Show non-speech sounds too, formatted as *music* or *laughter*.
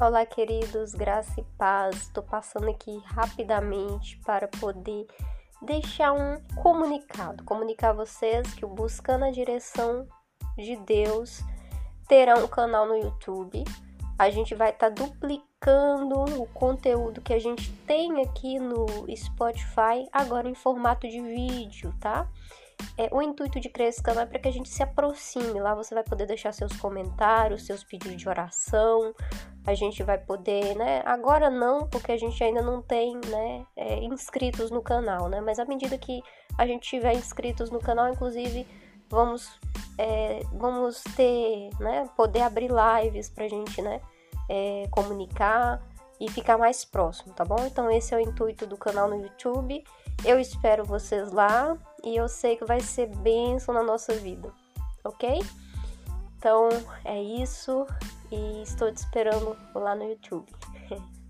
Olá, queridos, graça e paz. Estou passando aqui rapidamente para poder deixar um comunicado, comunicar a vocês que o Buscando a Direção de Deus terá um canal no YouTube. A gente vai estar tá duplicando o conteúdo que a gente tem aqui no Spotify, agora em formato de vídeo, tá? É, o intuito de criar esse canal é para que a gente se aproxime. Lá você vai poder deixar seus comentários, seus pedidos de oração. A gente vai poder, né? Agora não, porque a gente ainda não tem, né? É, inscritos no canal, né? Mas à medida que a gente tiver inscritos no canal, inclusive, vamos, é, vamos ter, né? Poder abrir lives pra gente, né? É, comunicar e ficar mais próximo, tá bom? Então esse é o intuito do canal no YouTube. Eu espero vocês lá e eu sei que vai ser bênção na nossa vida, ok? Então é isso e estou te esperando lá no YouTube. *laughs*